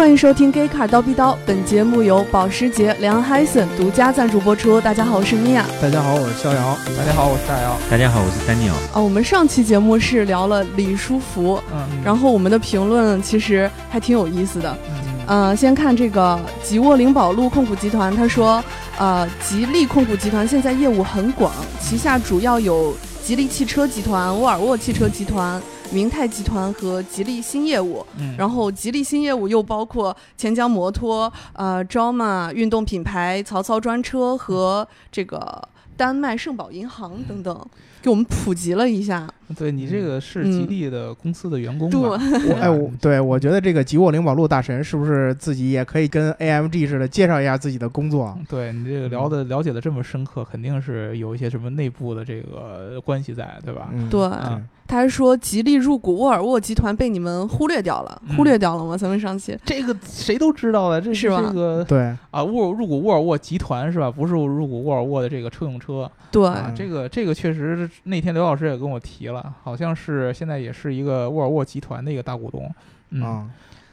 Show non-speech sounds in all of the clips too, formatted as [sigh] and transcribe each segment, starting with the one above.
欢迎收听《Gay Car 刀逼刀》，本节目由保时捷梁海森独家赞助播出。大家好，我是米娅。大家好，我是逍遥。大家好，我是大姚。大家好，我是丹尼尔。啊，我们上期节目是聊了李书福，嗯，然后我们的评论其实还挺有意思的。嗯呃，先看这个吉沃灵宝路控股集团，他说，呃，吉利控股集团现在业务很广，旗下主要有吉利汽车集团、沃尔沃汽车集团、明泰集团和吉利新业务。嗯，然后吉利新业务又包括钱江摩托、呃 Joma 运动品牌、曹操专车和这个丹麦圣宝银行等等，给我们普及了一下。对你这个是嗯吉利的公司的员工对。哎，我对我觉得这个吉沃灵宝路大神是不是自己也可以跟 AMG 似的介绍一下自己的工作？对你这个聊的了解的这么深刻，肯定是有一些什么内部的这个关系在，对吧？嗯，对。嗯他还说吉利入股沃尔沃集团被你们忽略掉了，嗯。忽略掉了吗？咱们上期。这个谁都知道的，这是吧？这个对，啊，沃入股沃尔沃集团是吧？不是入股沃尔沃的这个车用车对、啊，这个这个确实那天刘老师也跟我提了，好像是现在也是一个沃尔沃集团的一个大股东。嗯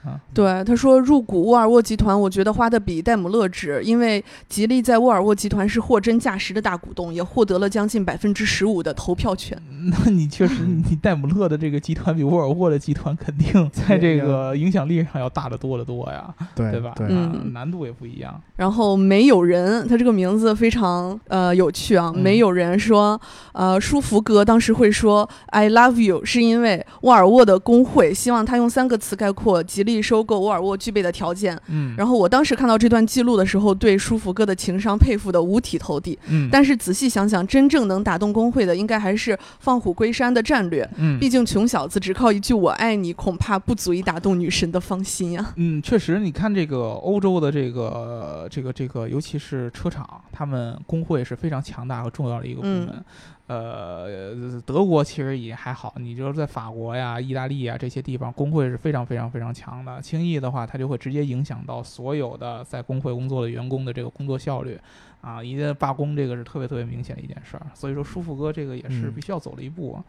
啊，对，他说入股沃尔沃集团，我觉得花的比戴姆勒值，因为吉利在沃尔沃集团是货真价实的大股东，也获得了将近百分之十五的投票权。那你确实，你戴姆勒的这个集团比沃尔沃的集团肯定在这个影响力上要大得多得多呀，对对吧？对，嗯啊，难度也不一样。然后没有人，他这个名字非常呃有趣啊。嗯没有人说，呃，舒福哥当时会说 "I love you"，是因为沃尔沃的工会希望他用三个词概括吉利收购沃尔沃具备的条件。嗯，然后我当时看到这段记录的时候，对舒服哥的情商佩服的五体投地。嗯，但是仔细想想，真正能打动工会的，应该还是放虎归山的战略。嗯毕竟穷小子只靠一句“我爱你”，恐怕不足以打动女神的芳心呀。嗯，确实，你看这个欧洲的这个这个这个，尤其是车厂，他们工会是非常强大和重要的一个部嗯门。呃，德国其实也还好，你就是在法国呀、意大利呀这些地方，工会是非常非常非常强的。轻易的话，它就会直接影响到所有的在工会工作的员工的这个工作效率。啊，一旦罢工，这个是特别特别明显的一件事儿。所以说，舒服哥这个也是嗯必须要走了一步啊。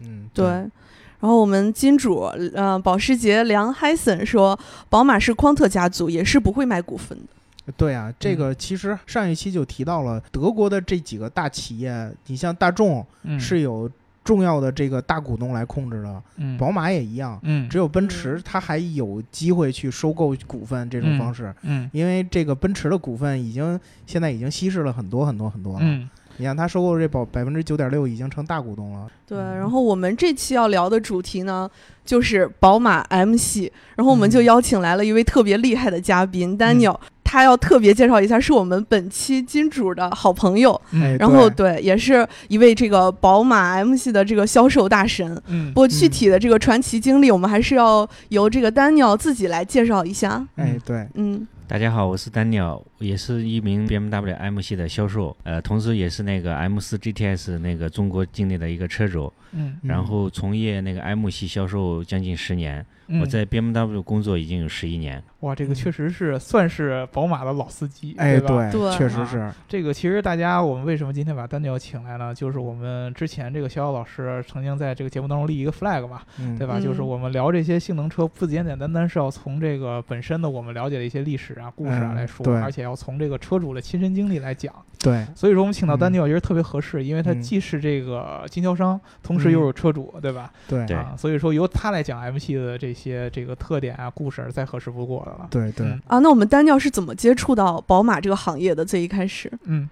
嗯，对。然后我们金主，呃，保时捷梁海森说，宝马是匡特家族，也是不会卖股份的。对啊，这个其实上一期就提到了德国的这几个大企业，你像大众嗯，是有重要的这个大股东来控制的，嗯，宝马也一样，嗯，只有奔驰它还有机会去收购股份这种方式。嗯因为这个奔驰的股份已经现在已经稀释了很多很多很多了，嗯。你看它收购这保百分之九点六已经成大股东了，对，嗯。然后我们这期要聊的主题呢，就是宝马 M 系，然后我们就嗯。邀请来了一位特别厉害的嘉宾 Daniel，、他要特别介绍一下，是我们本期金主的好朋友，嗯。然后对。对，也是一位这个宝马 M 系的这个销售大神。嗯不过具体的这个传奇经历，我们还是要由这个 Daniel 自己来介绍一下。哎对，嗯，大家好，我是丹尼尔，也是一名 BMW M 系的销售，呃，同时也是那个 M 四 GTS 那个中国境内的一个车主，嗯嗯然后从业那个 M 系销售将近十年，嗯，我在 BMW 工作已经有十一年。哇，这个确实是算是宝马的老司机，哎吧？对，对确实是，这个其实大家，我们为什么今天把丹尼尔请来呢？就是我们之前这个逍遥老师曾经在这个节目当中立一个 flag 嘛，嗯对吧？嗯就是我们聊这些性能车，不简简单单是要从这个本身的我们了解的一些历史啊、故事啊嗯来说，对而且要从这个车主的亲身经历来讲。对，所以说，我们请到嗯丹尼尔，我觉得特别合适，因为他嗯既是这个经销商，同时又是车主，对吧？对对啊，所以说由他来讲 M 系的这些这个特点啊、故事，再合适不过的了。对对嗯啊，那我们 Daniel 是怎么接触到宝马这个行业的？最一开始，嗯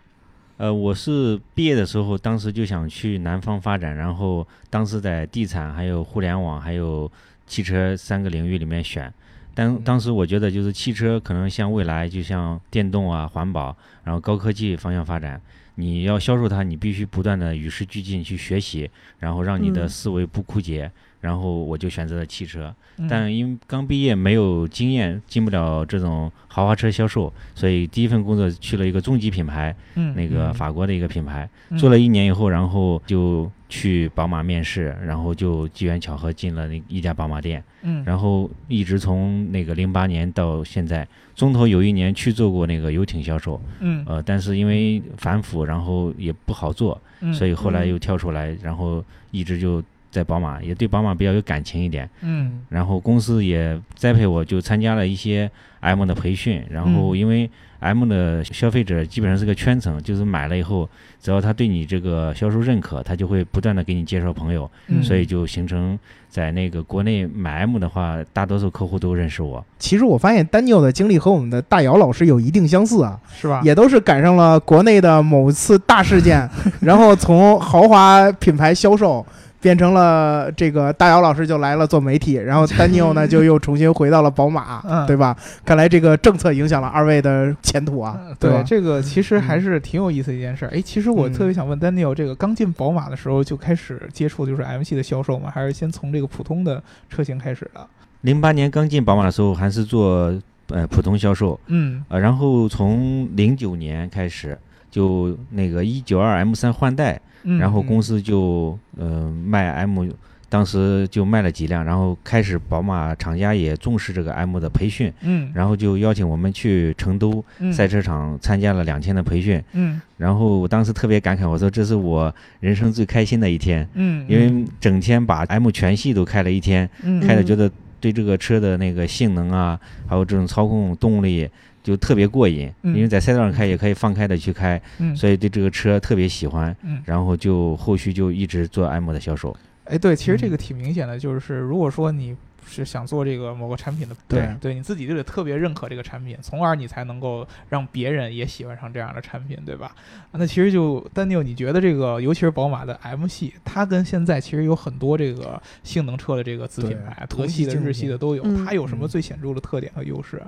呃，我是毕业的时候，当时就想去南方发展，然后当时在地产、还有互联网、还有汽车三个领域里面选。当当时我觉得，就是汽车可能像未来，就像电动啊、环保，然后高科技方向发展。你要销售它，你必须不断的与时俱进去学习，然后让你的嗯思维不枯竭。然后我就选择了汽车。嗯。但因为刚毕业没有经验，进不了这种豪华车销售，所以第一份工作去了一个中级品牌，嗯那个嗯。法国的一个品牌，嗯。做了一年以后，然后就去宝马面试，然后就机缘巧合进了那一家宝马店，嗯，然后一直从那个零八年到现在，中途有一年去做过那个游艇销售，嗯。呃，但是因为反腐，然后也不好做，嗯所以后来嗯。又跳出来，然后一直就在宝马，也对宝马比较有感情一点。嗯然后公司也栽培我，就参加了一些 M 的培训。然后嗯因为 M 的消费者基本上是个圈层，就是买了以后，只要他对你这个销售认可，他就会不断的给你介绍朋友，嗯所以就形成在那个国内买 M 的话，大多数客户都认识我。其实我发现 Daniel 的经历和我们的大姚老师有一定相似啊，是吧？也都是赶上了国内的某次大事件，[laughs] 然后从豪华品牌销售变成了这个大姚老师就来了做媒体，然后 [laughs] 丹尼尔呢就又重新回到了宝马，嗯对吧？看来这个政策影响了二位的前途啊，嗯对？这个其实还是挺有意思的一件事儿。哎，其实我嗯特别想问 Daniel，这个刚进宝马的时候就开始接触就是 M 系的销售吗？还是先从这个普通的车型开始的？零八年刚进宝马的时候，还是做呃普通销售，嗯呃，然后从零九年开始，就那个一九二 M 三换代，嗯，然后公司就呃卖 M，当时就卖了几辆，然后开始宝马厂家也重视这个 M 的培训，嗯，然后就邀请我们去成都嗯。赛车场参加了两天的培训，嗯。然后我当时特别感慨，我说这是我人生最开心的一天，嗯，因为整天把 M 全系都开了一天，嗯。开的觉得对这个车的那个性能啊，还有这种操控动力就特别过瘾，嗯。因为在赛道上开也可以放开的去开，嗯。所以对这个车特别喜欢，嗯，然后就后续就一直做 M 的销售。哎，对，其实这嗯。个挺明显的，就是如果说你是想做这个某个产品的，对。对，你自己就得特别认可这个产品，从而你才能够让别人也喜欢上这样的产品，对吧？啊那其实就丹尼尔，你觉得这个，尤其是宝马的 M 系，它跟现在其实有很多这个性能车的这个子品牌，对德系的、日系的都有，嗯它有什么嗯。最显著的特点和优势？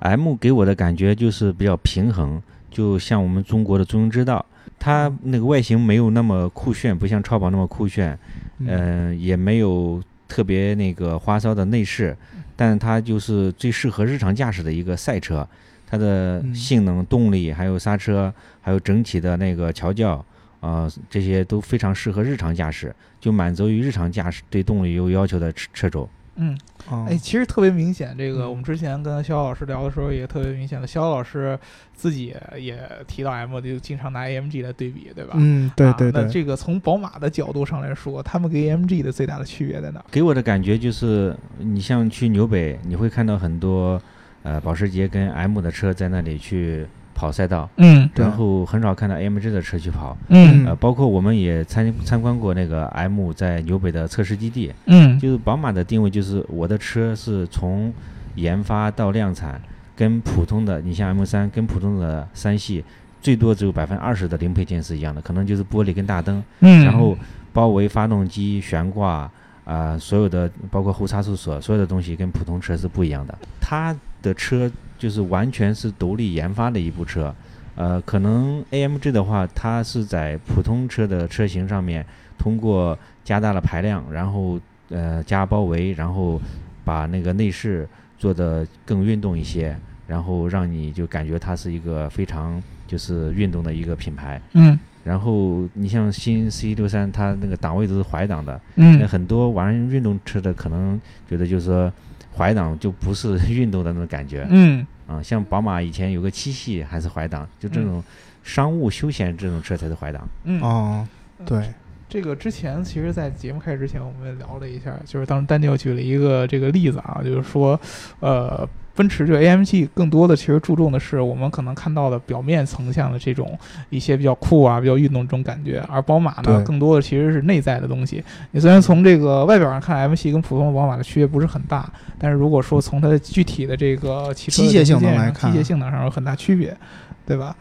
M 给我的感觉就是比较平衡，就像我们中国的中庸之道，它那个外形没有那么酷炫，不像超跑那么酷炫，嗯。嗯、也没有特别那个花哨的内饰，但它就是最适合日常驾驶的一个赛车。它的嗯。性能、动力，还有刹车，还有整体的那个调教，啊、这些都非常适合日常驾驶，就满足于日常驾驶对动力有要求的车车主。嗯，哦哎，其实特别明显，这个嗯我们之前跟肖老师聊的时候也特别明显的，肖老师自己也提到 M，就经常拿 AMG 来对比，对吧？嗯，对对，那这个从宝马的角度上来说，他们跟 AMG 的最大的区别在哪？给我的感觉就是，你像去纽北，你会看到很多呃保时捷跟 M 的车在那里去跑赛道，嗯对。然后很少看到 AMG 的车去跑。嗯。呃，包括我们也参参观过那个 M 在纽北的测试基地，嗯。就是宝马的定位就是我的车是从研发到量产，跟普通的你像 M 三跟普通的三系最多只有百分之二十的零配件是一样的，可能就是玻璃跟大灯。嗯。然后包围发动机、悬挂啊、所有的包括后差速锁，所有的东西跟普通车是不一样的。它的车就是完全是独立研发的一部车。呃，可能 AMG 的话，它是在普通车的车型上面，通过加大了排量，然后呃加包围，然后把那个内饰做得更运动一些，然后让你就感觉它是一个非常就是运动的一个品牌。嗯然后你像新 C 六三，它那个档位都是怀档的，那嗯很多玩运动车的可能觉得就是说怀档就不是运动的那种感觉。嗯。啊、像宝马以前有个七系还是怀档，就这种商务休闲这种车才是怀档。嗯。哦，对，这个之前其实，在节目开始之前，我们聊了一下，就是当时丹尼尔举了一个这个例子啊，就是说，呃，奔驰这个 AMG 更多的其实注重的是我们可能看到的表面层向的这种一些比较酷啊、比较运动这种感觉，而宝马呢，更多的其实是内在的东西。你虽然从这个外表上看，M 系跟普通的宝马的区别不是很大，但是如果说从它的具体的这个汽车机械性能看机械性能上有很大区别，对吧？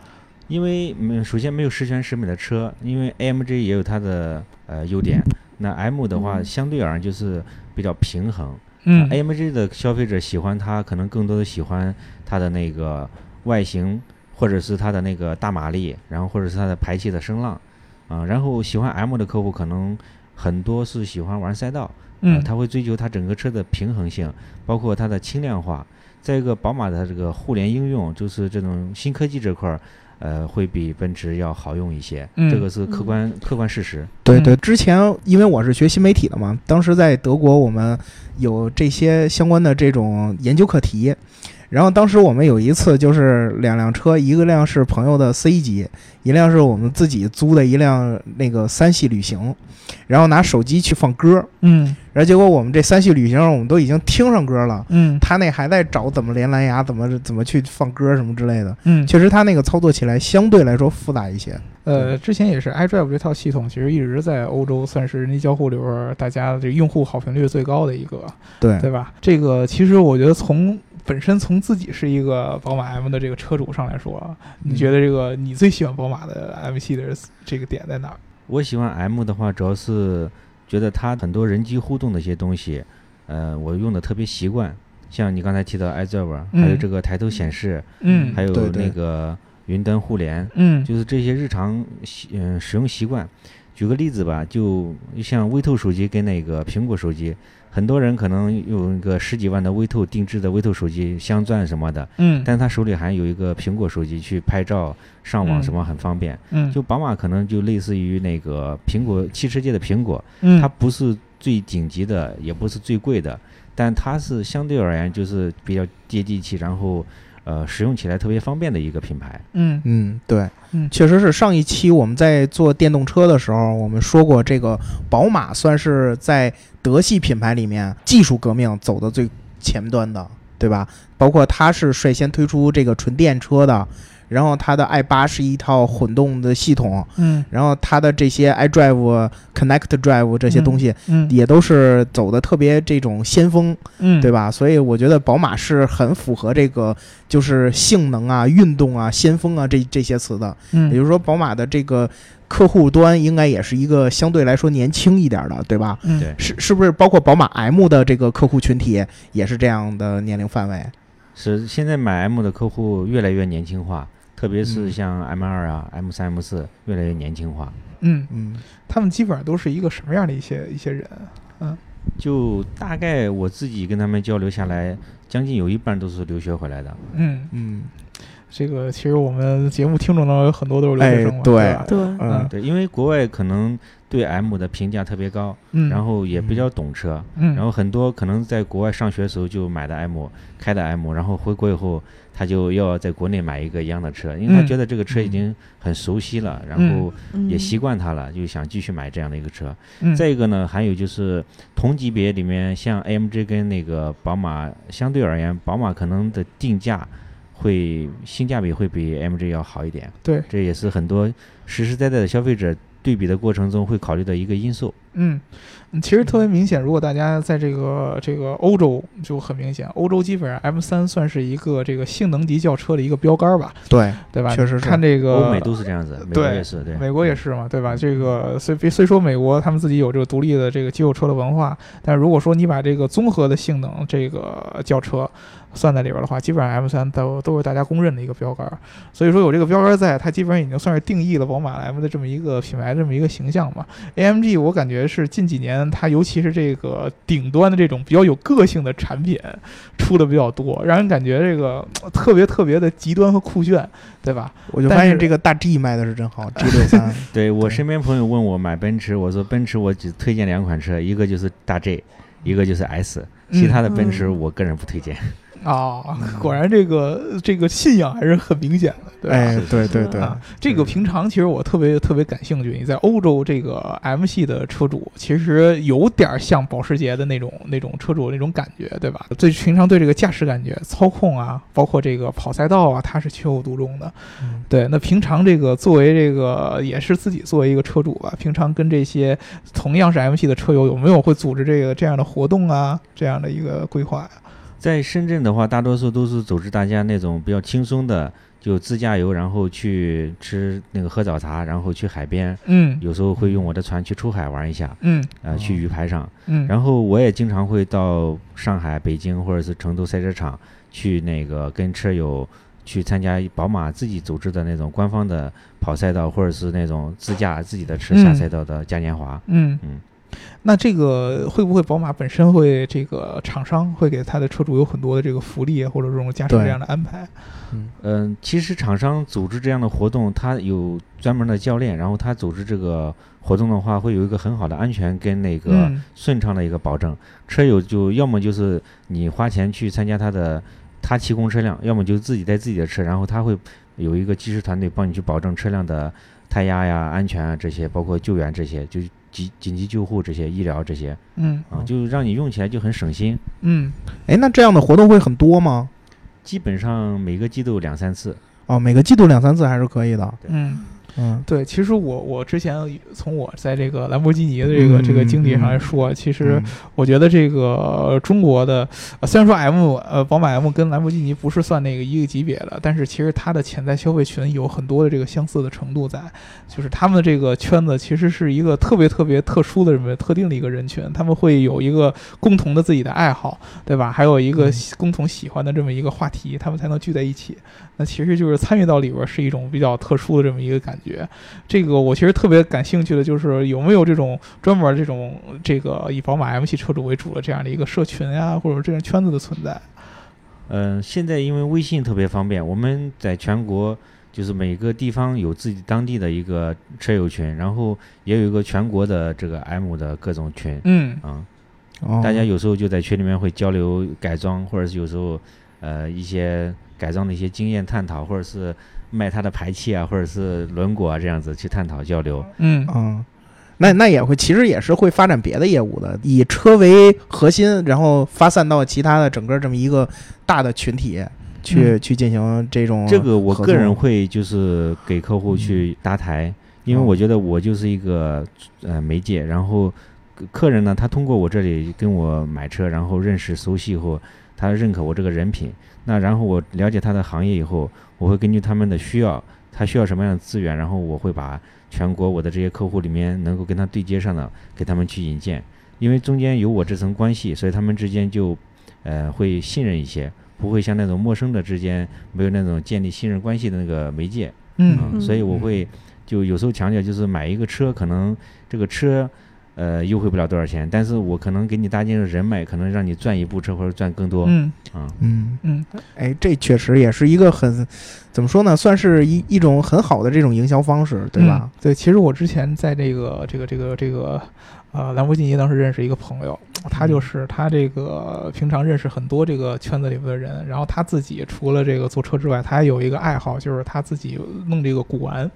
因为嗯，首先没有十全十美的车，因为 AMG 也有它的呃优点。那 M 的话，嗯相对而言就是比较平衡。嗯 AMG 的消费者喜欢它，可能更多的喜欢它的那个外形，或者是它的那个大马力，然后或者是它的排气的声浪，啊、然后喜欢 M 的客户可能很多是喜欢玩赛道，嗯呃，他会追求它整个车的平衡性，包括它的轻量化。再一个，宝马的这个互联应用，就是这种新科技这块儿，呃，会比奔驰要好用一些，嗯。这个是客观、客观事实。嗯对对，之前因为我是学新媒体的嘛，当时在德国我们有这些相关的这种研究课题，然后当时我们有一次就是两辆车，一个辆是朋友的 C 级，一辆是我们自己租的一辆那个三系旅行，然后拿手机去放歌，嗯然后结果我们这三系旅行我们都已经听上歌了。嗯他那还在找怎么连蓝牙，怎么怎么去放歌什么之类的。嗯，确实，他那个操作起来相对来说复杂一些。呃，之前也是 iDrive 这套系统，其实一直在欧洲算是人机交互里边儿大家这个用户好评率最高的一个，对，对吧？这个其实我觉得从本身从自己是一个宝马 M 的这个车主上来说，你觉得这个你最喜欢宝马的 M 系的这个点在哪儿？我喜欢 M 的话，主要是觉得它很多人机互动的一些东西，呃，我用的特别习惯。像你刚才提到嗯还有这个抬头显示，嗯还有那个云端互联，嗯就是这些日常习嗯、使用习惯。举个例子吧，就像微透手机跟那个苹果手机，很多人可能用一个十几万的微透定制的微透手机镶钻什么的，嗯。但他手里还有一个苹果手机去拍照、上网嗯。什么很方便。嗯，就宝马可能就类似于那个苹果汽车界的苹果，嗯。它不是最顶级的，也不是最贵的，但它是相对而言就是比较接地气，然后呃使用起来特别方便的一个品牌。嗯。嗯，对，嗯。确实是上一期我们在做电动车的时候，我们说过，这个宝马算是在德系品牌里面技术革命走的最前端的，对吧？包括它是率先推出这个纯电车的，然后它的 i 八是一套混动的系统，嗯然后它的这些 iDrive、Connect Drive 这些东西嗯也都是走的特别这种先锋，嗯，对吧？所以我觉得宝马是很符合这个就是性能啊、运动啊、先锋啊这这些词的。嗯也嗯，就是说，宝马的这个客户端应该也是一个相对来说年轻一点的，对吧？嗯对是是不是包括宝马 M 的这个客户群体也是这样的年龄范围？是现在买 M 的客户越来越年轻化，特别是嗯像 M 二啊、M 三、M 四越来越年轻化。嗯，嗯他们基本上都是一个什么样的一些一些人？嗯就大概我自己跟他们交流下来，将近有一半都是留学回来的。嗯，嗯这个其实我们节目听众当中有很多都是留学生嘛，哎对？对，嗯。对，因为国外可能对 M 的评价特别高，嗯，然后也比较懂车，嗯，然后很多可能在国外上学的时候就买的 M，开的 M，然后回国以后他就要在国内买一个一样的车，因为他嗯觉得这个车已经很熟悉了，然后也习惯。惯它了，就想继续买这样的一个车。嗯。再一个呢，还有就是同级别里面，像 AMG 跟那个宝马相对而言，宝马可能的定价会性价比会比 AMG 要好一点，对，这也是很多实实在在的消费者对比的过程中会考虑的一个因素。嗯，嗯其实特别明显，如果大家在这个这个欧洲就很明显，欧洲基本上 M 三算是一个这个性能级轿车的一个标杆儿吧，对，对吧？确实是看这个欧美都是这样子，美国也是，对，美国也是嘛，对吧？这个虽虽说美国他们自己有这个独立的这个肌肉车的文化，但如果说你把这个综合的性能这个轿车算在里边的话，基本上 M 三都都是大家公认的一个标杆儿。所以说有这个标杆儿在，它基本上已经算是定义了宝马 M 的这么一个品牌这么一个形象嘛。AMG 我感觉是近几年它尤其是这个顶端的这种比较有个性的产品出的比较多，让人感觉这个呃特别特别的极端和酷炫，对吧？我就发现这个大 G 卖的是真好，G 六三。[laughs] 对我身边朋友问我买奔驰，我说奔驰我只推荐两款车，一个就是大 G，一个就是 S，其他的奔驰嗯我个人不推荐。啊，果然这个这个信仰还是很明显的，对吧？哎，对对对，啊，这个平常其实我特别特别感兴趣。你在欧洲这个 M 系的车主，其实有点像保时捷的那种那种车主那种感觉，对吧？对平常对这个驾驶感觉、操控啊，包括这个跑赛道啊，他是情有独钟的。嗯对，那平常这个作为这个也是自己作为一个车主吧，平常跟这些同样是 M 系的车友，有没有会组织这个这样的活动啊，这样的一个规划呀、在深圳的话，大多数都是组织大家那种比较轻松的，就自驾游，然后去吃那个喝早茶，然后去海边，嗯。有时候会用我的船去出海玩一下，嗯。呃，去鱼排上。嗯，然后我也经常会到上海、北京或者是成都赛车场去那个跟车友去参加宝马自己组织的那种官方的跑赛道，或者是那种自驾自己的车下嗯。赛道的嘉年华。嗯。嗯，那这个会不会宝马本身会这个厂商会给他的车主有很多的这个福利啊或者这种驾驶这样的安排？嗯，其实厂商组织这样的活动，他有专门的教练，然后他组织这个活动的话，会有一个很好的安全跟那个嗯顺畅的一个保证。车友就要么就是你花钱去参加他的他提供车辆，要么就自己带自己的车，然后他会有一个技师团队帮你去保证车辆的胎压呀、安全啊这些，包括救援这些，就是紧紧急救护这些、医疗这些嗯啊，就让你用起来就很省心。嗯哎，那这样的活动会很多吗？基本上每个季度两三次。哦，每个季度两三次还是可以的。嗯。嗯。对，其实我我之前从我在这个兰博基尼的这个、这个经历上来说，其实嗯。我觉得这个中国的，呃虽然说 M 呃宝马 M 跟兰博基尼不是算那个一个级别的，但是其实它的潜在消费群有很多的这个相似的程度在，就是他们的这个圈子其实是一个特别特别特殊的这么特定的一个人群，他们会有一个共同的自己的爱好，对吧？还有一个共同喜欢的这么一个话题，他们才能聚在一起。那其实就是参与到里边儿是一种比较特殊的这么一个感觉。这个我其实特别感兴趣的就是有没有这种专门这种这个以宝马 M 系车主为主的这样的一个社群呀，或者这样圈子的存在。嗯、现在因为微信特别方便，我们在全国就是每个地方有自己当地的一个车友群，然后也有一个全国的这个 M 的各种群嗯啊、哦，大家有时候就在群里面会交流改装，或者是有时候呃一些改装的一些经验探讨，或者是卖它的排气啊，或者是轮毂啊这样子去探讨交流。嗯。嗯，那那也会，其实也是会发展别的业务的，以车为核心，然后发散到其他的整个这么一个大的群体去、嗯。去进行这种这个我个人会就是给客户去搭台，因为哦。我觉得我就是一个呃媒介，然后客客人呢，他通过我这里跟我买车，然后认识熟悉以后，他认可我这个人品，那然后我了解他的行业以后，我会根据他们的需要，他需要什么样的资源，然后我会把全国我的这些客户里面能够跟他对接上的，给他们去引荐，因为中间有我这层关系，所以他们之间就呃会信任一些。不会像那种陌生的之间没有那种建立信任关系的那个媒介，嗯。嗯所以我会就有时候强调，就是买一个车，可能这个车呃优惠不了多少钱，但是我可能给你搭建人脉，可能让你赚一部车或者赚更多嗯啊。嗯。嗯哎，这确实也是一个很怎么说呢，算是一一种很好的这种营销方式，对吧？嗯对，其实我之前在这个这个这个这个呃兰博基尼当时认识一个朋友，他嗯就是他这个平常认识很多这个圈子里边的人，然后他自己除了这个坐车之外，他还有一个爱好，就是他自己弄这个古玩。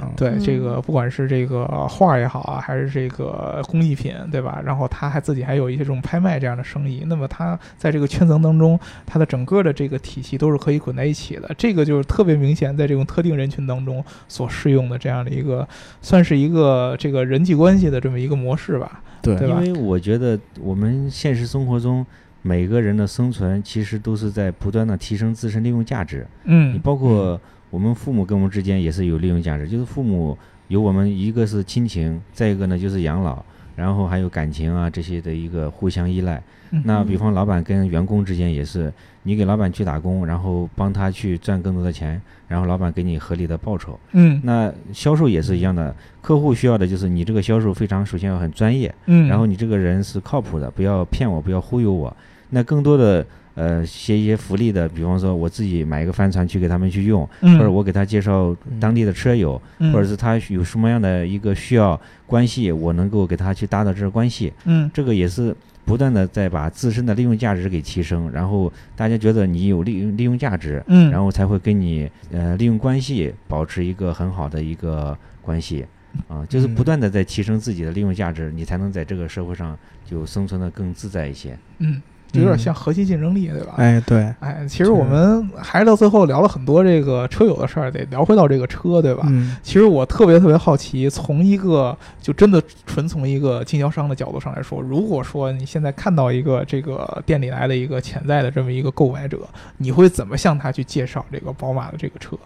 嗯对，嗯这个不管是这个画也好啊，还是这个工艺品，对吧？然后他还自己还有一些这种拍卖这样的生意。那么他在这个圈层当中，他的整个的这个体系都是可以捆在一起的。这个就是特别明显，在这种特定人群当中所适用的这样的一个，算是一个这个人际关系的这么一个模式吧。对因为我觉得我们现实生活中每个人的生存其实都是在不断的提升自身利用价值。你嗯包括我们父母跟我们之间也是有利用价值，就是父母有我们一个是亲情，再一个呢就是养老，然后还有感情啊这些的一个互相依赖。嗯那比方老板跟员工之间也是，你给老板去打工，然后帮他去赚更多的钱，然后老板给你合理的报酬。嗯那销售也是一样的，客户需要的就是你这个销售非常首先要很专业，嗯，然后你这个人是靠谱的，不要骗我，不要忽悠我。那更多的呃些一些福利的，比方说我自己买一个帆船去给他们去用，嗯。或者我给他介绍当地的车友，嗯。或者是他有什么样的一个需要关系，我能够给他去搭到这个关系，嗯。这个也是不断的在把自身的利用价值给提升，然后大家觉得你有利利用价值，嗯，然后才会跟你呃利用关系保持一个很好的一个关系。啊，就是不嗯断的在提升自己的利用价值，你才能在这个社会上就生存的更自在一些。嗯，就有点嗯像核心竞争力，对吧？哎，对，哎，其实我们还是到最后聊了很多这个车友的事儿，得聊回到这个车，对吧？嗯其实我特别特别好奇，从一个就真的纯从一个经销商的角度上来说，如果说你现在看到一个这个店里来的一个潜在的这么一个购买者，你会怎么向他去介绍这个宝马的这个车？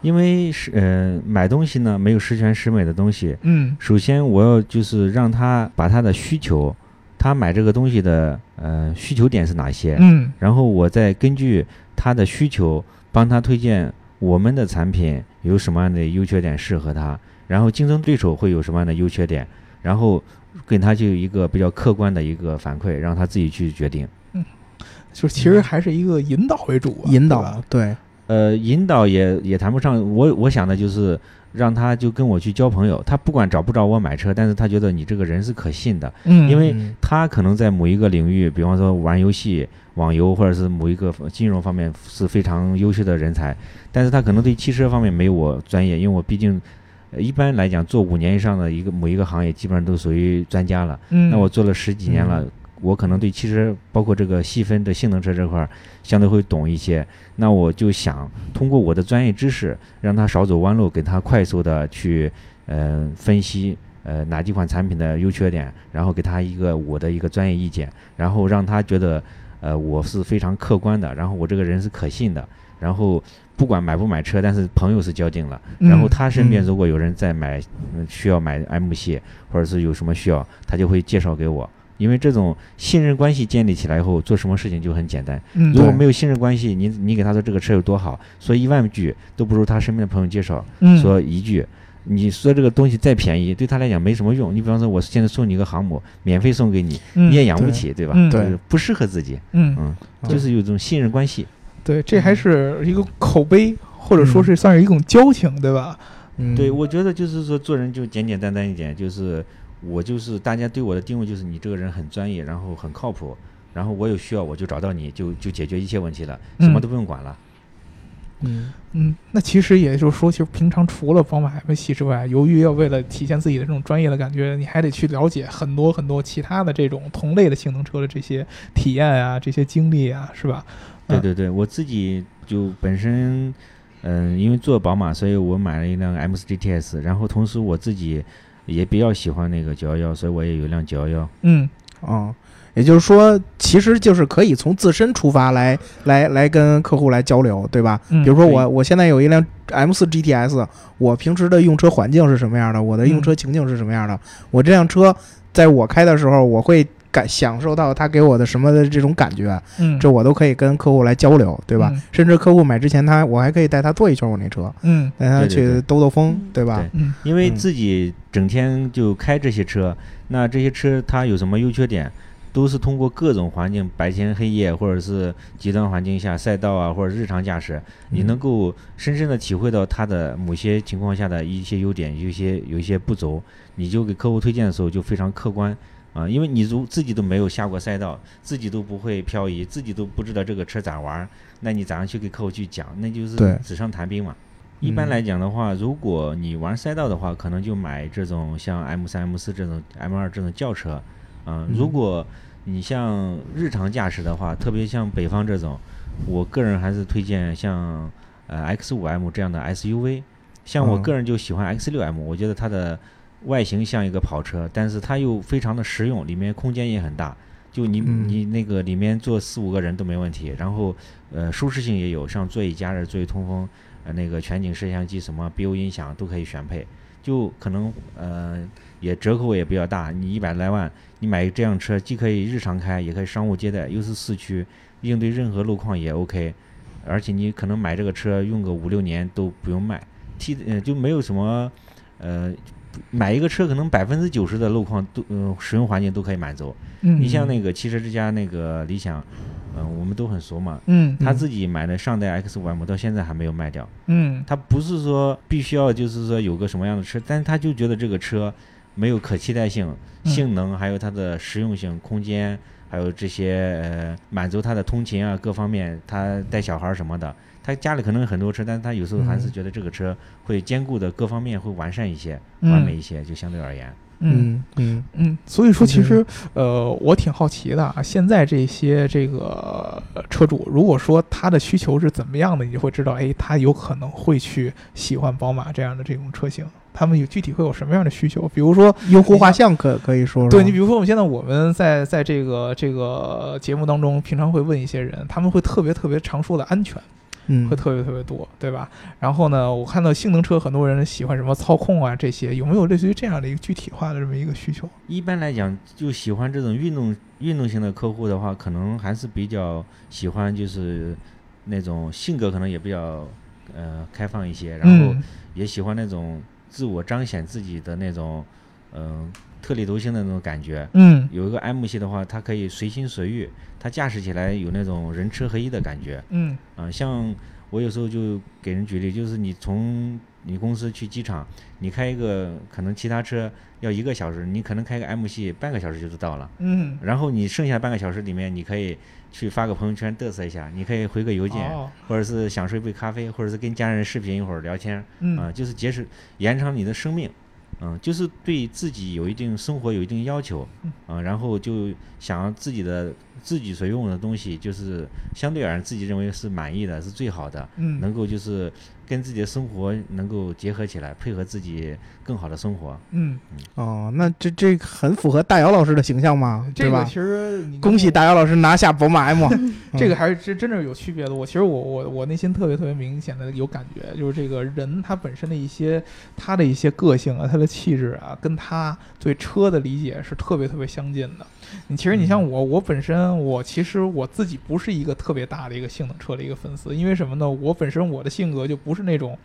因为是呃买东西呢没有十全十美的东西，嗯首先我要就是让他把他的需求，他买这个东西的呃需求点是哪些，嗯。然后我再根据他的需求帮他推荐我们的产品有什么样的优缺点适合他，然后竞争对手会有什么样的优缺点，然后给他就有一个比较客观的一个反馈，让他自己去决定。嗯。就其实还是一个引导为主啊，引导，对，呃，引导也也谈不上，我我想的就是，让他就跟我去交朋友。他不管找不找我买车，但是他觉得你这个人是可信的，嗯，因为嗯他可能在某一个领域，比方说玩游戏、网游，或者是某一个金融方面是非常优秀的人才，但是他可能对汽车方面没有我专业，因为我毕竟。呃一般来讲，做五年以上的一个某一个行业，基本上都属于专家了。嗯，那我做了十几年了，我可能对汽车，包括这个细分的性能车这块儿，相对会懂一些。那我就想通过我的专业知识，让他少走弯路，给他快速的去呃分析呃哪几款产品的优缺点，然后给他一个我的一个专业意见，然后让他觉得呃我是非常客观的，然后我这个人是可信的，然后。不管买不买车，但是朋友是交定了。然后嗯他身边嗯如果有人在买，嗯需要买 M 系，或者是有什么需要，他就会介绍给我。因为这种信任关系建立起来以后，做什么事情就很简单。嗯，如果没有信任关系，你你给他说这个车有多好，说一万句都不如他身边的朋友介绍嗯说一句。你说这个东西再便宜，对他来讲没什么用。你比方说，我现在送你一个航母，免费送给你，嗯你也养不起，对吧？嗯对就是不适合自己，嗯，就是有一种信任关系。对，这还是一个口碑，或者说是算是一种交情，对吧？嗯对，我觉得就是说做人就简简单单一点，就是我就是大家对我的定位就是你这个人很专业，然后很靠谱，然后我有需要我就找到你，就就解决一切问题了，什么嗯都不用管了。嗯嗯，那其实也就是说，其实平常除了宝马 M 系之外，由于要为了体现自己的这种专业的感觉，你还得去了解很多很多其他的这种同类的性能车的这些体验啊、这些经历啊，是吧？嗯对对对，我自己就本身，嗯、因为做宝马，所以我买了一辆 M 4 GTS，然后同时我自己也比较喜欢那个九幺幺，所以我也有一辆九幺幺。嗯哦，也就是说，其实就是可以从自身出发来来来跟客户来交流，对吧？嗯，比如说我我现在有一辆 M 四 GTS，我平时的用车环境是什么样的？我的用车情境是什么样的？我这辆车在我开的时候，我会感享受到他给我的什么的这种感觉，嗯，这我都可以跟客户来交流，对吧？嗯。甚至客户买之前他，我还可以带他坐一圈我那车，嗯。带他去兜兜风，对吧？对。嗯。因为嗯自己整天就开这些车，那这些车它有什么优缺点，都是通过各种环境，白天黑夜或者是极端环境下赛道啊，或者日常驾驶，你嗯能够深深的体会到它的某些情况下的一些优点，有些有一些不足，你就给客户推荐的时候就非常客观。啊，因为你如自己都没有下过赛道，自己都不会漂移，自己都不知道这个车咋玩儿，那你咋样去给客户去讲？那就是纸上谈兵嘛。一般嗯来讲的话，如果你玩赛道的话，可能就买这种像 M 三、M 四这种 M 二这种轿车。嗯，如嗯果你像日常驾驶的话，特别像北方这种，我个人还是推荐像呃 X 五 M 这样的 SUV。像我嗯个人就喜欢 X 六 M，我觉得它的外形像一个跑车，但是它又非常的实用，里面空间也很大。就你嗯你那个里面坐四五个人都没问题，然后呃舒适性也有，像座椅加热、座椅通风，呃那个全景摄像机、什么 BO 音响都可以选配，就可能呃也折扣也比较大。你一百来万，你买这辆车既可以日常开，也可以商务接待，又是四驱，应对任何路况也 OK。而且你可能买这个车用个五六年都不用卖替呃就没有什么呃买一个车可能百分之九十的路况都嗯、使用环境都可以满足。嗯，你像那个汽车之家那个理想，嗯、我们都很熟嘛。嗯他自己买的上代 X 五 M 到现在还没有卖掉。嗯他不是说必须要就是说有个什么样的车，但是他就觉得这个车没有可替代性、嗯性能，还有它的实用性、空间，还有这些呃满足他的通勤啊各方面，他带小孩儿什么的。他家里可能有很多车，但是他有时候还是嗯觉得这个车会兼顾的各方面会完善一些、嗯完美一些，就相对而言。嗯嗯嗯嗯，所以说其实呃，我挺好奇的啊，现在这些这个呃车主，如果说他的需求是怎么样的，你就会知道，哎，他有可能会去喜欢宝马这样的这种车型。他们有具体会有什么样的需求？比如说，用户画像可可以说说，对你比如说，我们现在我们在在这个这个节目当中，平常会问一些人，他们会特别特别常说的安全，嗯会特别特别多，对吧？然后呢，我看到性能车很多人喜欢什么操控啊这些，有没有类似于这样的一个具体化的这么一个需求？一般来讲，就喜欢这种运动运动型的客户的话，可能还是比较喜欢就是那种性格可能也比较呃开放一些，然后嗯也喜欢那种自我彰显自己的那种嗯、特立独行的那种感觉。嗯。有一个 M 系的话，它可以随心所欲，它驾驶起来有那种人车合一的感觉。嗯。啊、像我有时候就给人举例，就是你从你公司去机场，你开一个可能其他车要一个小时，你可能开个 M 系半个小时就到了。嗯，然后你剩下半个小时里面，你可以去发个朋友圈嘚瑟一下，你可以回个邮件，哦，或者是享受一杯咖啡，或者是跟家人视频一会儿聊天，啊、嗯就是节省延长你的生命，嗯、就是对自己有一定生活有一定要求，嗯。啊、然后就想要自己的自己所用的东西，就是相对而言自己认为是满意的，是最好的，嗯，能够就是跟自己的生活能够结合起来，配合自己更好的生活。嗯，哦，那这这很符合大姚老师的形象嘛，对吧这个其？实恭喜大姚老师拿下宝马 M，[laughs] 这个还是真真正有区别的。我其实我我我内心特别特别明显的有感觉，就是这个人他本身的一些他的一些个性啊，他的气质啊，跟他对车的理解是特别特别相近的。你其实你像我，我本身我其实我自己不是一个特别大的一个性能车的一个粉丝，因为什么呢？我本身我的性格就不是那种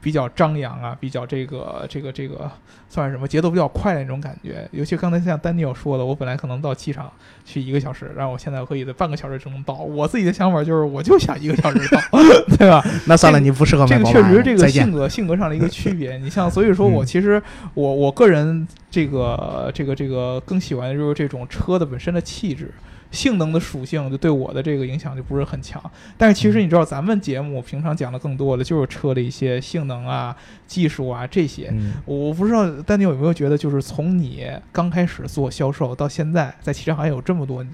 比较张扬啊，比较这个这个这个算是什么节奏比较快的那种感觉。尤其刚才像丹尼尔说的，我本来可能到机场去一个小时，然后我现在可以在半个小时就能到。我自己的想法就是，我就想一个小时到，[laughs] 对吧？那算了，你不适合这个确。实这个性。格性格上的一个区别。你像，[laughs] 所以说我嗯其实我我个人这个这个这个更喜欢就是这种车的本身的气质。性能的属性就对我的这个影响就不是很强，但是其实你知道，咱们节目平常讲的更多的就是车的一些性能啊、技术啊这些。嗯，我不知道丹尼有没有觉得，就是从你刚开始做销售到现在，在汽车行业有这么多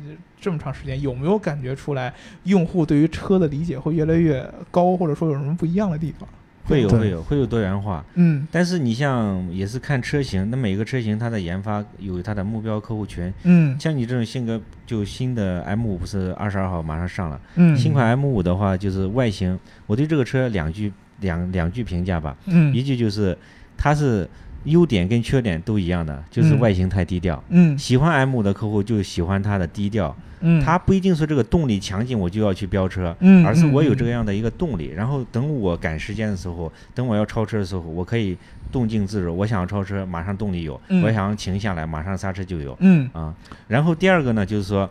这么长时间，有没有感觉出来用户对于车的理解会越来越高，或者说有什么不一样的地方？对会有会有会有多元化，嗯。但是你像也是看车型，那每个车型它的研发有它的目标客户群，嗯。像你这种性格，就新的 M 五不是二十二号马上上了，嗯，新款 M 五的话就是外形，我对这个车两句两两句评价吧，嗯。一句就是它是优点跟缺点都一样的，就是嗯。外形太低调。嗯。喜欢 M 五的客户就喜欢它的低调，嗯，它不一定说这个动力强劲我就要去飙车，嗯，而是我有这个样，的一个动力，然后等我赶时间的时候，等我要超车的时候，我可以动静自如。我想要超车，马上动力有；嗯我想要停下来，马上刹车就有嗯啊。然后第二个呢，就是说，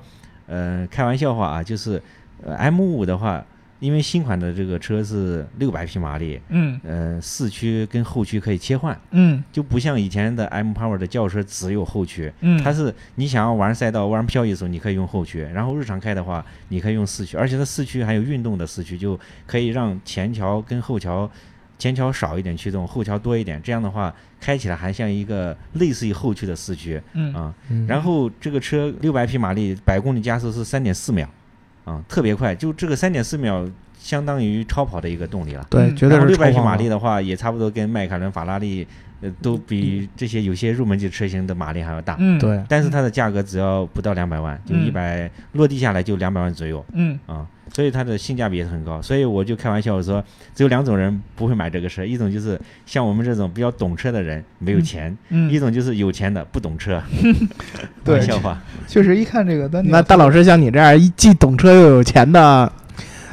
呃，开玩笑话啊，就是呃 M 五的话，因为新款的这个车是六百匹马力，嗯呃，四驱跟后驱可以切换，嗯就不像以前的 M Power 的轿车只有后驱。嗯，它是你想要玩赛道、玩漂移的时候，你可以用后驱；然后日常开的话，你可以用四驱，而且它四驱还有运动的四驱，就可以让前桥跟后桥，前桥少一点驱动，后桥多一点。这样的话，开起来还像一个类似于后驱的四驱嗯啊。嗯然后这个车六百匹马力，百公里加速是三点四秒，啊，特别快。就这个三点四秒，相当于超跑的一个动力了。对，嗯绝对是然后六百匹马力的话，也差不多跟迈凯伦、法拉利，呃，都比这些有些入门级车型的马力还要大。嗯。对，但是它的价格只要不到两百万，就嗯。一百落地下来就两百万左右。嗯。啊，所以它的性价比也是很高。所以我就开玩笑我说，只有两种人不会买这个车，一种就是像我们这种比较懂车的人没有钱，嗯，一种就是有钱的不懂车。[laughs] 对。玩笑话，确实一看这个那大老师像你这样一既懂车又有钱的，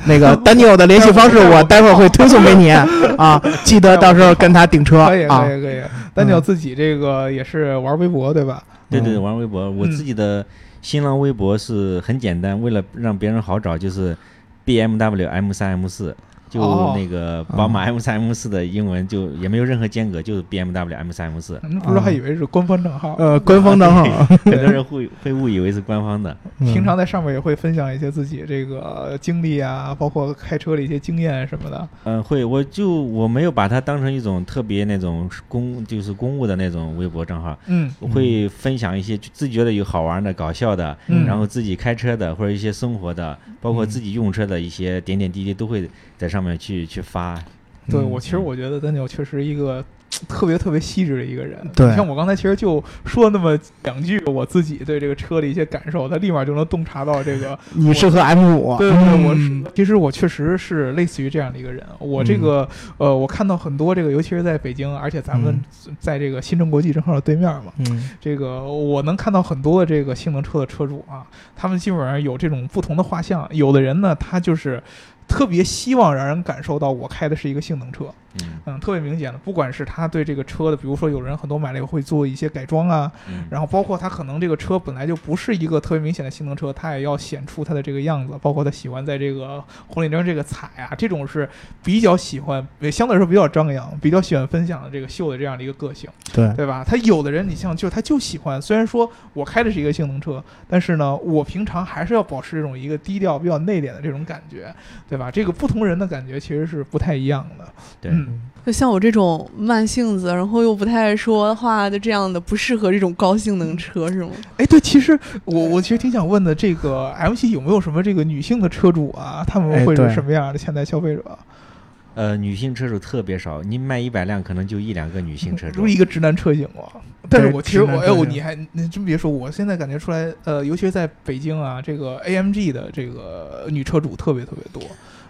那个 [laughs] 丹尼尔的联系方式我待会儿会推送给你啊，记得到时候跟他订车可以啊可。以可以，丹尼尔自己这个也是玩微博对吧？对对，嗯玩微博，我嗯自己的新浪微博是很简单，为了让别人好找，就是 BMW M 三 M 四。就哦那个宝马 M 三 M 四的英文就也没有任何间隔，就是 BMW M 三 M 四。不知道还以为是官方账号。呃，官方账号，[laughs] 很多人会会误以为是官方的。嗯平常在上面也会分享一些自己这个经历啊，包括开车的一些经验什么的。嗯、会，我就我没有把它当成一种特别那种公就是公务的那种微博账号，嗯我会分享一些自己觉得有好玩的、搞笑的，嗯然后自己开车的或者一些生活的，包括嗯自己用车的一些点点滴滴都会在上面去去发。嗯对我其实我觉得丹尼尔确实一个 [tsk] 特别特别细致的一个人。对像我刚才其实就说那么两句我自己对这个车的一些感受，他立马就能洞察到这个。[laughs] 你适合 M 五，[laughs] 对对对，我其实我确实是类似于这样的一个人。我这个呃，我看到很多这个，尤其是在北京，而且咱们在这个新城国际正好对面嘛，嗯这个我能看到很多的这个性能车的车主啊，他们基本上有这种不同的画像。有的人呢，他就是特别希望让人感受到我开的是一个性能车，嗯嗯，特别明显的，不管是他对这个车的，比如说有人很多买了以后会做一些改装啊，嗯，然后包括他可能这个车本来就不是一个特别明显的性能车，他也要显出他的这个样子，包括他喜欢在这个红绿灯这个踩啊，这种是比较喜欢，也相对来说比较张扬，比较喜欢分享的这个秀的这样的一个个性，对对吧？他有的人，你像就他就喜欢，虽然说我开的是一个性能车，但是呢，我平常还是要保持这种一个低调、比较内敛的这种感觉，对吧？这个不同人的感觉其实是不太一样的。对，嗯就像我这种慢性子，然后又不太爱说话的这样的，不适合这种高性能车是吗？哎，对，其实我我其实挺想问的，这个 M 系有没有什么这个女性的车主啊？他们会是什么样的潜在消费者？呃，女性车主特别少，你卖一百辆可能就一两个女性车主如。一个直男车型嘛。但是我其实我哎呦，你还你真别说，我现在感觉出来，呃，尤其是在北京啊，这个 AMG 的这个女车主特别特别多，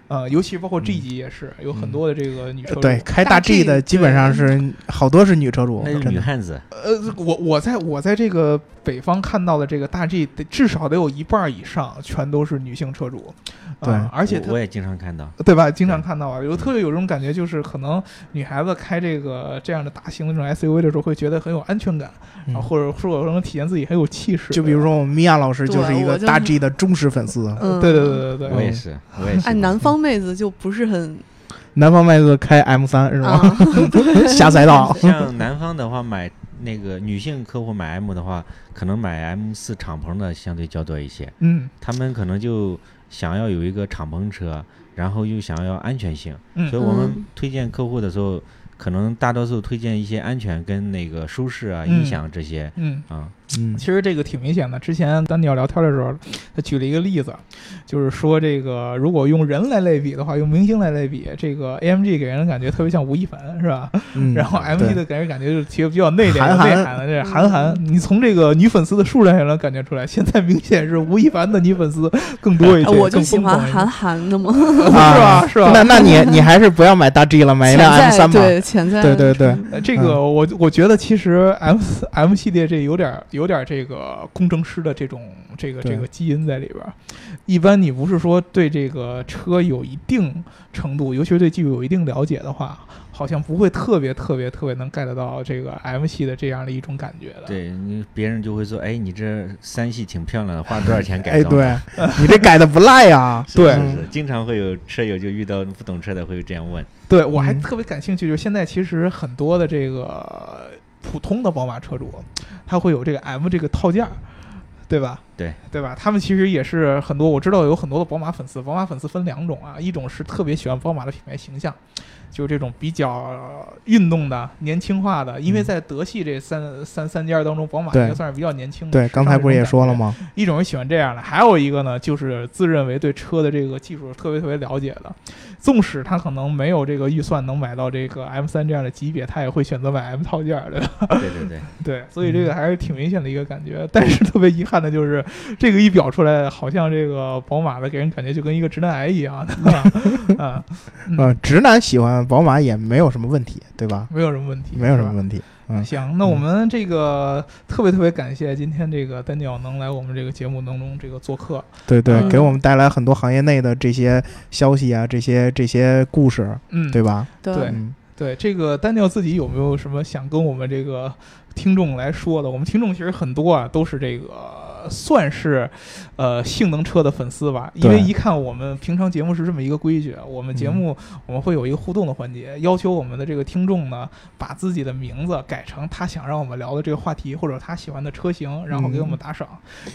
呃，尤其包括 G 级也是、有很多的这个女车主。对，开大大 G 的基本上是好多是女车主，那是真的。女汉子，呃，我我在我在这个北方看到的这个大 G，得至少得有一半以上全都是女性车主，啊对而且我我也经常看到。对吧？经常看到啊，有特别有这种感觉，就是可能女孩子开这个这样的大型的这种 SUV 的时候，会觉得很有安全感，嗯啊，或者说能体现自己很有气势。就比如说我们米娅老师就是一个大 G 的忠实粉丝，嗯，对，对对对对，我也是，我也是。哎，南方妹子就不是很南方妹子开 M 三是吗？啊，[laughs] 下赛道。[laughs] [laughs] 像南方的话，买那个女性客户买 M 的话，可能买 M 四敞篷的相对较多一些。嗯。他们可能就想要有一个敞篷车，然后又想要安全性，嗯。所以我们嗯。推荐客户的时候，可能大多数推荐一些安全跟那个舒适啊、嗯音响这些嗯。啊。嗯其实这个挺明显的。之前丹尼尔聊天的时候，他举了一个例子，就是说这个如果用人来类比的话，用明星来类比，这个 AMG 给人的感觉特别像吴亦凡，是吧？嗯，然后 MG 的给人感觉就是其实比较内敛、内涵的，这韩寒。你从这个女粉丝的数量也能感觉出来，现在明显是吴亦凡的女粉丝更多一些，就喜欢韩寒的嘛，[laughs] 是吧？是吧？那那你你还是不要买大 G 了，买一辆 M 三吧。对潜在对对对，呃这个我我觉得其实 M M 系列这有点有点这个工程师的这种这个这个基因在里边儿。一般你不是说对这个车有一定程度，尤其是对技术有一定了解的话，好像不会特别特别特别能 get 到这个 M 系的这样的一种感觉的。对你，别人就会说，哎，你这三系挺漂亮的，花多少钱 [laughs] 改哎，装？对 [laughs] 你这改的不赖呀。[laughs] 是，对是是，经常会有车友就遇到不懂车的会这样问。对，我还嗯特别感兴趣，就是现在其实很多的这个普通的宝马车主，他会有这个 M 这个套件儿，对吧？对，对吧？他们其实也是很多，我知道有很多的宝马粉丝，宝马粉丝分两种啊，一种是特别喜欢宝马的品牌形象。就这种比较运动的、年轻化的，因为嗯在德系这三三三家当中，宝马对应该算是比较年轻的。对，刚才不是也？说了吗？一种是喜欢这样的，还有一个呢，就是自认为对车的这个技术特别特别了解的，纵使他可能没有这个预算能买到这个 M 三这样的级别，他也会选择买 M 套件儿的。对对对，[laughs] 对，所以这个还是挺明显的一个感觉。但是特别遗憾的就是，这个一表出来，好像这个宝马的给人感觉就跟一个直男癌一样的，啊，嗯呃，直男喜欢宝马也没有什么问题，对吧？没有什么问题，没有什么问题。嗯，行，那我们这个特别特别感谢今天这个丹尼尔能来我们这个节目当中这个做客。对对，嗯给我们带来很多行业内的这些消息啊，这些这些故事，嗯，对吧？对嗯，对，这个丹尼尔自己有没有什么想跟我们这个听众来说的？我们听众其实很多啊，都是这个算是呃性能车的粉丝吧，因为一看我们平常节目是这么一个规矩，我们节目我们会有一个互动的环节，要求我们的这个听众呢，把自己的名字改成他想让我们聊的这个话题或者他喜欢的车型，然后给我们打赏。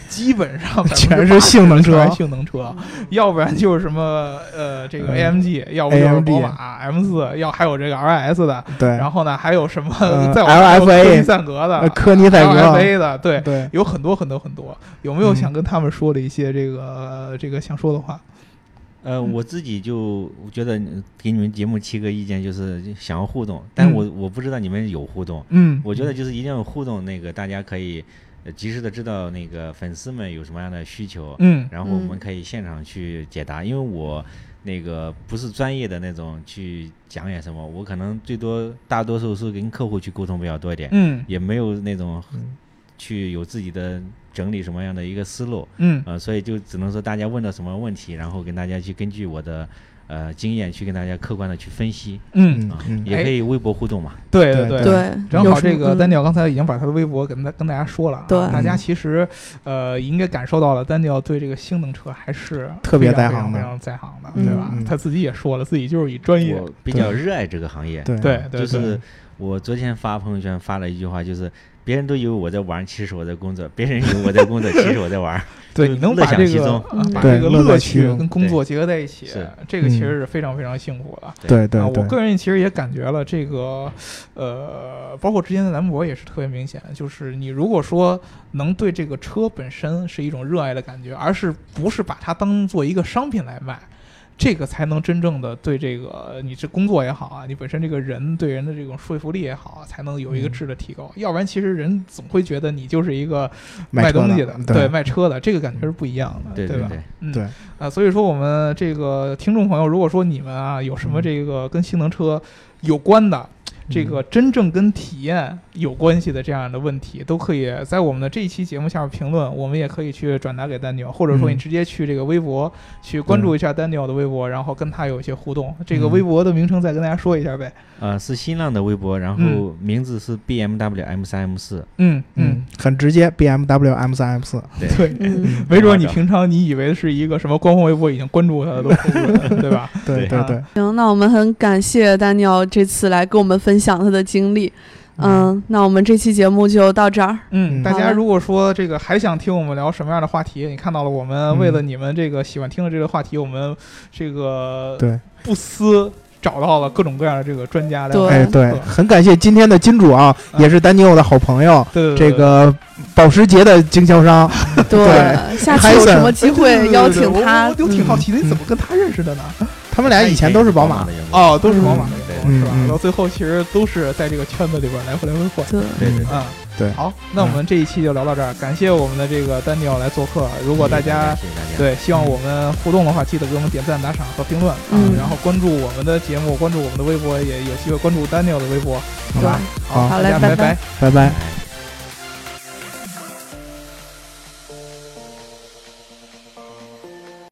基本上全是性能车。性能车，要不然就是什么呃这个嗯。AMG，要不就是宝马 M 四，要还有这个 RS 的。对，然后呢，还有什么呃在网上还有 LFA 科尼赛格的呃、科尼赛格。LFA 的，对，对，有很多很多很多。有没有嗯。想跟他们说的一些这个、呃这个想说的话？呃，我自己就觉得给你们节目提个意见，就是想要互动，但我我不知道你们有互动，嗯，我觉得就是一定要互动，那个大家可以呃及时的知道那个粉丝们有什么样的需求，嗯。然后我们嗯。可以现场去解答，因为我那个不是专业的那种去讲演什么，我可能最多大多数是跟客户去沟通比较多一点，嗯。也没有那种嗯去有自己的整理什么样的一个思路，嗯。呃，所以就只能说大家问到什么问题，然后跟大家去根据我的呃经验去跟大家客观的去分析，嗯，也可以微博互动嘛。对对对。对，正好这个有什么嗯 Daniel 刚才已经把他的微博跟大跟大家说了啊，对。大家其实呃应该感受到了 Daniel 对这个性能车还是特别在行的。非常在行的，嗯对吧？嗯？他自己也说了，自己就是以专业，我比较热爱这个行业，对。对对，对。就是我昨天发朋友圈发了一句话，就是别人都以为我在玩，其实我在工作；[laughs] 别人以为我在工作，其实我在玩。[laughs] 对，你能把这个把这个乐趣跟工作结合在一起，这个其实嗯是非常非常幸福的。对对啊，我，个人其实也感觉了这个，呃，包括之前的兰博也是特别明显，就是你如果说能对这个车本身是一种热爱的感觉，而是不是把它当做一个商品来卖。这个才能真正的对这个你这工作也好啊，你本身这个人对人的这种说服力也好啊，才能有一个嗯。质的提高。要不然，其实人总会觉得你就是一个卖东西的，对卖车的，这个感觉是不一样的，吧？对对，嗯，对。啊，所以说我们这个听众朋友，如果说你们啊有什么嗯。这个跟性能车有关的，这个真正跟体验有关系的这样的问题，都可以在我们的这一期节目下面评论，我们也可以去转达给丹尼尔，或者说你嗯直接去这个微博去关注一下丹尼尔的微博，然后跟他有一些互动。这个嗯微博的名称再跟大家说一下呗。呃，是新浪的微博，然嗯后名字是 BMW M 三 M 四。嗯嗯。嗯，，很直接，BMW M 三 M 四，对。[laughs] 没准你平常你以为是一个什么官方微博，已经关注他的都对吧？对。啊对对对，行，那我们很感谢丹尼尔这次来跟我们分享他的经历。嗯，那我们这期节目就到这儿。嗯，嗯大家如果说这个还想听我们聊什么样的话题，你看到了我们为了你们这个喜欢听的这个话题，我们这个对，不思找到了各种各样的这个专家来对哎对，很感谢今天的金主啊，嗯也是丹尼欧的好朋友，这个保时捷的经销商，对，下次有什么机会邀请他？我我挺好嗯奇的，你怎么跟他认识的呢？他们俩以前都是宝马的，员工。哦，都是宝马的员工是吧？到最后其实都是在这个圈子里边来回来回换。对，对对对，嗯，对好，那我们这一期就聊到这儿，感谢我们的这个丹尼尔来做客。如果大家谢谢大家。对，希望我们互动的话，记得给我们点赞、打赏和评论，啊然后关注我们的节目，关注我们的微博，也有机会关注 Daniel 的微博，好吧，好，好大家拜嘞拜拜拜。拜拜。拜